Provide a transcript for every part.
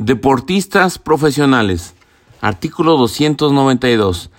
Deportistas profesionales. Artículo 292.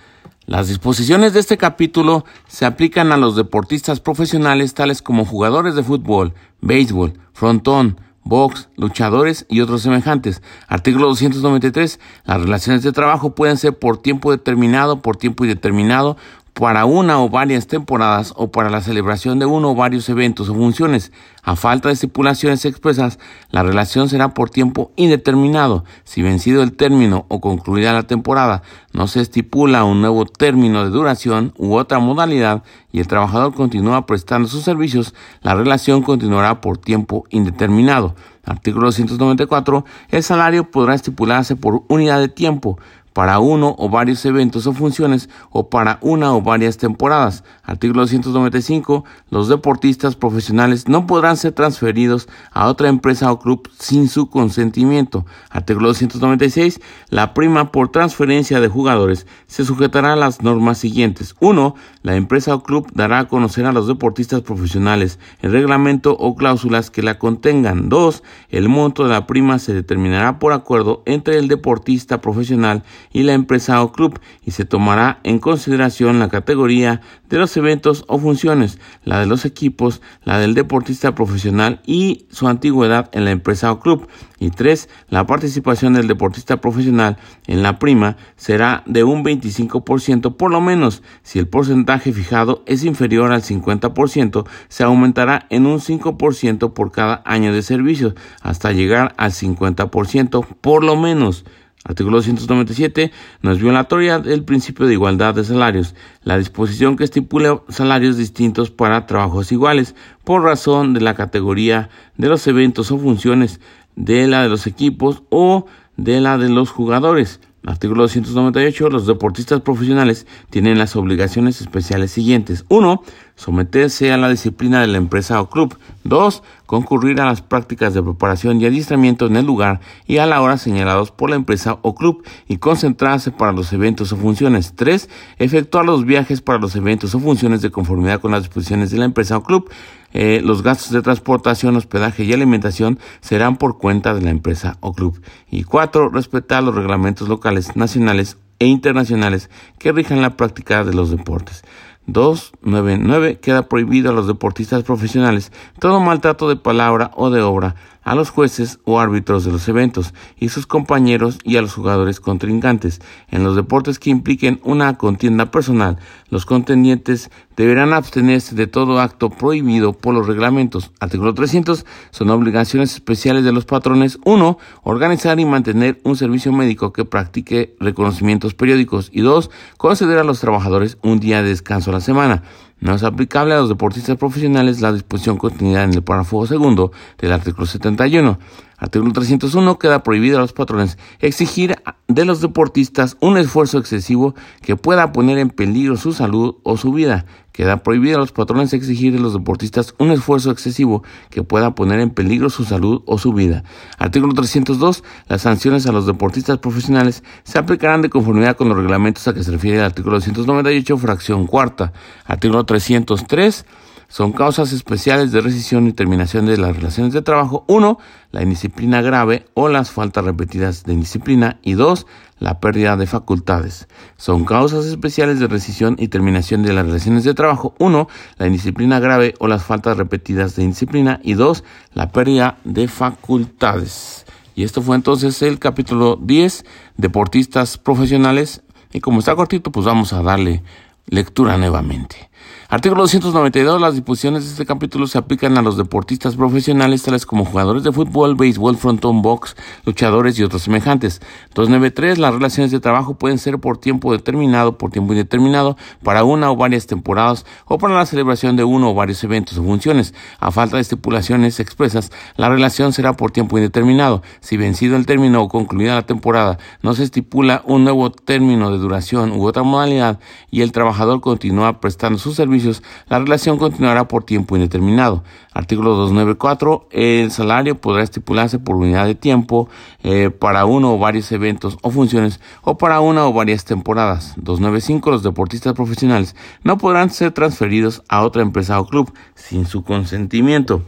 Las disposiciones de este capítulo se aplican a los deportistas profesionales tales como jugadores de fútbol, béisbol, frontón, box, luchadores y otros semejantes. Artículo 293. Las relaciones de trabajo pueden ser por tiempo determinado, por tiempo indeterminado, para una o varias temporadas o para la celebración de uno o varios eventos o funciones. A falta de estipulaciones expresas, la relación será por tiempo indeterminado. Si vencido el término o concluida la temporada, no se estipula un nuevo término de duración u otra modalidad y el trabajador continúa prestando sus servicios, la relación continuará por tiempo indeterminado. Artículo 294. El salario podrá estipularse por unidad de tiempo para uno o varios eventos o funciones o para una o varias temporadas. Artículo 295. Los deportistas profesionales no podrán ser transferidos a otra empresa o club sin su consentimiento. Artículo 296. La prima por transferencia de jugadores se sujetará a las normas siguientes. 1. La empresa o club dará a conocer a los deportistas profesionales el reglamento o cláusulas que la contengan. 2. El monto de la prima se determinará por acuerdo entre el deportista profesional y la empresa o club y se tomará en consideración la categoría de los eventos o funciones, la de los equipos, la del deportista profesional y su antigüedad en la empresa o club. Y tres, la participación del deportista profesional en la prima será de un 25% por lo menos. Si el porcentaje fijado es inferior al 50%, se aumentará en un 5% por cada año de servicio hasta llegar al 50% por lo menos. Artículo 297. No es violatoria del principio de igualdad de salarios. La disposición que estipula salarios distintos para trabajos iguales por razón de la categoría de los eventos o funciones, de la de los equipos o de la de los jugadores. Artículo 298. Los deportistas profesionales tienen las obligaciones especiales siguientes. 1. Someterse a la disciplina de la empresa o club. 2. Concurrir a las prácticas de preparación y adiestramiento en el lugar y a la hora señalados por la empresa o club y concentrarse para los eventos o funciones. 3. Efectuar los viajes para los eventos o funciones de conformidad con las disposiciones de la empresa o club. Eh, los gastos de transportación, hospedaje y alimentación serán por cuenta de la empresa o club. Y cuatro, respetar los reglamentos locales, nacionales e internacionales que rijan la práctica de los deportes. 299 queda prohibido a los deportistas profesionales todo maltrato de palabra o de obra a los jueces o árbitros de los eventos y sus compañeros y a los jugadores contrincantes. En los deportes que impliquen una contienda personal, los contendientes deberán abstenerse de todo acto prohibido por los reglamentos. Artículo 300 son obligaciones especiales de los patrones. 1. Organizar y mantener un servicio médico que practique reconocimientos periódicos. Y 2. Conceder a los trabajadores un día de descanso a la semana. No es aplicable a los deportistas profesionales la disposición contenida en el párrafo segundo del artículo 71. Artículo 301 queda prohibido a los patrones exigir de los deportistas un esfuerzo excesivo que pueda poner en peligro su salud o su vida. Queda prohibido a los patrones exigir de los deportistas un esfuerzo excesivo que pueda poner en peligro su salud o su vida. Artículo 302. Las sanciones a los deportistas profesionales se aplicarán de conformidad con los reglamentos a que se refiere el artículo 298, fracción cuarta. Artículo 303 son causas especiales de rescisión y terminación de las relaciones de trabajo. Uno, la indisciplina grave o las faltas repetidas de indisciplina. Y dos, la pérdida de facultades. Son causas especiales de rescisión y terminación de las relaciones de trabajo. Uno, la indisciplina grave o las faltas repetidas de indisciplina. Y dos, la pérdida de facultades. Y esto fue entonces el capítulo 10, deportistas profesionales. Y como está cortito, pues vamos a darle lectura nuevamente. Artículo 292. Las disposiciones de este capítulo se aplican a los deportistas profesionales tales como jugadores de fútbol, béisbol, frontón, box, luchadores y otros semejantes. 293. Las relaciones de trabajo pueden ser por tiempo determinado, por tiempo indeterminado, para una o varias temporadas o para la celebración de uno o varios eventos o funciones. A falta de estipulaciones expresas, la relación será por tiempo indeterminado. Si vencido el término o concluida la temporada, no se estipula un nuevo término de duración u otra modalidad y el trabajador continúa prestando sus servicios la relación continuará por tiempo indeterminado. Artículo 294. El salario podrá estipularse por unidad de tiempo eh, para uno o varios eventos o funciones o para una o varias temporadas. 295. Los deportistas profesionales no podrán ser transferidos a otra empresa o club sin su consentimiento.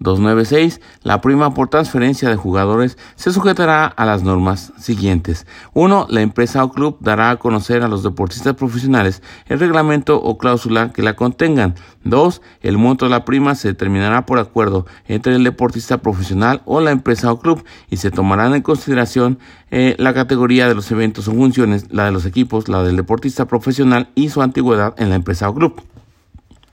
296. La prima por transferencia de jugadores se sujetará a las normas siguientes. 1. La empresa o club dará a conocer a los deportistas profesionales el reglamento o cláusula que la contengan. 2. El monto de la prima se determinará por acuerdo entre el deportista profesional o la empresa o club y se tomarán en consideración eh, la categoría de los eventos o funciones, la de los equipos, la del deportista profesional y su antigüedad en la empresa o club.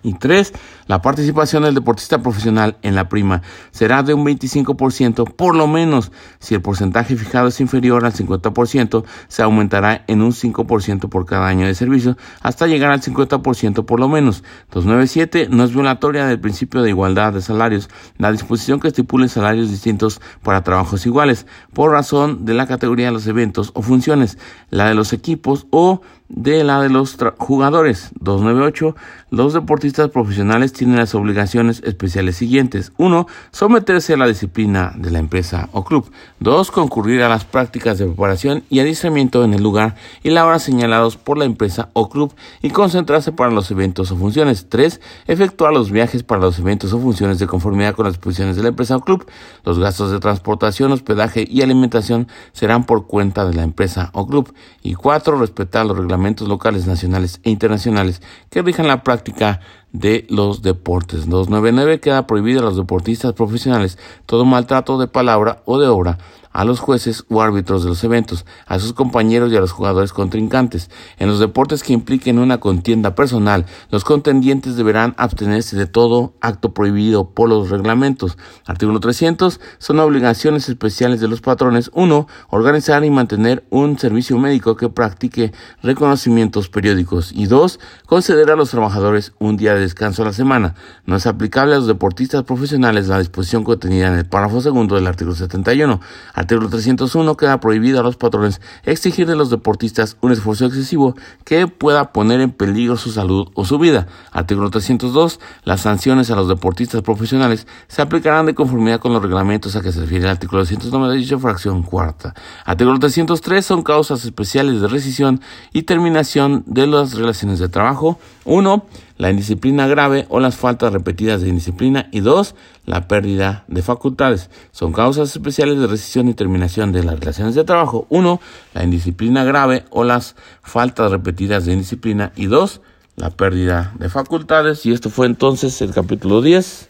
Y tres, la participación del deportista profesional en la prima será de un 25% por lo menos. Si el porcentaje fijado es inferior al 50%, se aumentará en un 5% por cada año de servicio hasta llegar al 50% por lo menos. 297 no es violatoria del principio de igualdad de salarios, la disposición que estipule salarios distintos para trabajos iguales por razón de la categoría de los eventos o funciones, la de los equipos o de la de los jugadores. 298. Los deportistas profesionales tienen las obligaciones especiales siguientes. 1. Someterse a la disciplina de la empresa o club. 2. Concurrir a las prácticas de preparación y adiestramiento en el lugar y la hora señalados por la empresa o club y concentrarse para los eventos o funciones. 3. Efectuar los viajes para los eventos o funciones de conformidad con las disposiciones de la empresa o club. Los gastos de transportación, hospedaje y alimentación serán por cuenta de la empresa o club. Y 4. Respetar los reglamentos locales, nacionales e internacionales que rijan la práctica de los deportes. 299 queda prohibido a los deportistas profesionales todo maltrato de palabra o de obra a los jueces o árbitros de los eventos, a sus compañeros y a los jugadores contrincantes. En los deportes que impliquen una contienda personal, los contendientes deberán abstenerse de todo acto prohibido por los reglamentos. Artículo 300. Son obligaciones especiales de los patrones. 1. Organizar y mantener un servicio médico que practique reconocimientos periódicos. Y 2. Conceder a los trabajadores un día de descanso a la semana. No es aplicable a los deportistas profesionales la disposición contenida en el párrafo segundo del artículo 71. Artículo 301 queda prohibido a los patrones exigir de los deportistas un esfuerzo excesivo que pueda poner en peligro su salud o su vida. Artículo 302. Las sanciones a los deportistas profesionales se aplicarán de conformidad con los reglamentos a que se refiere el artículo 298, fracción cuarta. Artículo 303 son causas especiales de rescisión y terminación de las relaciones de trabajo. 1 la indisciplina grave o las faltas repetidas de indisciplina y dos, la pérdida de facultades. Son causas especiales de rescisión y terminación de las relaciones de trabajo. Uno, la indisciplina grave o las faltas repetidas de indisciplina y dos, la pérdida de facultades. Y esto fue entonces el capítulo 10,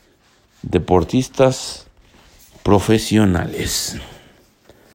deportistas profesionales.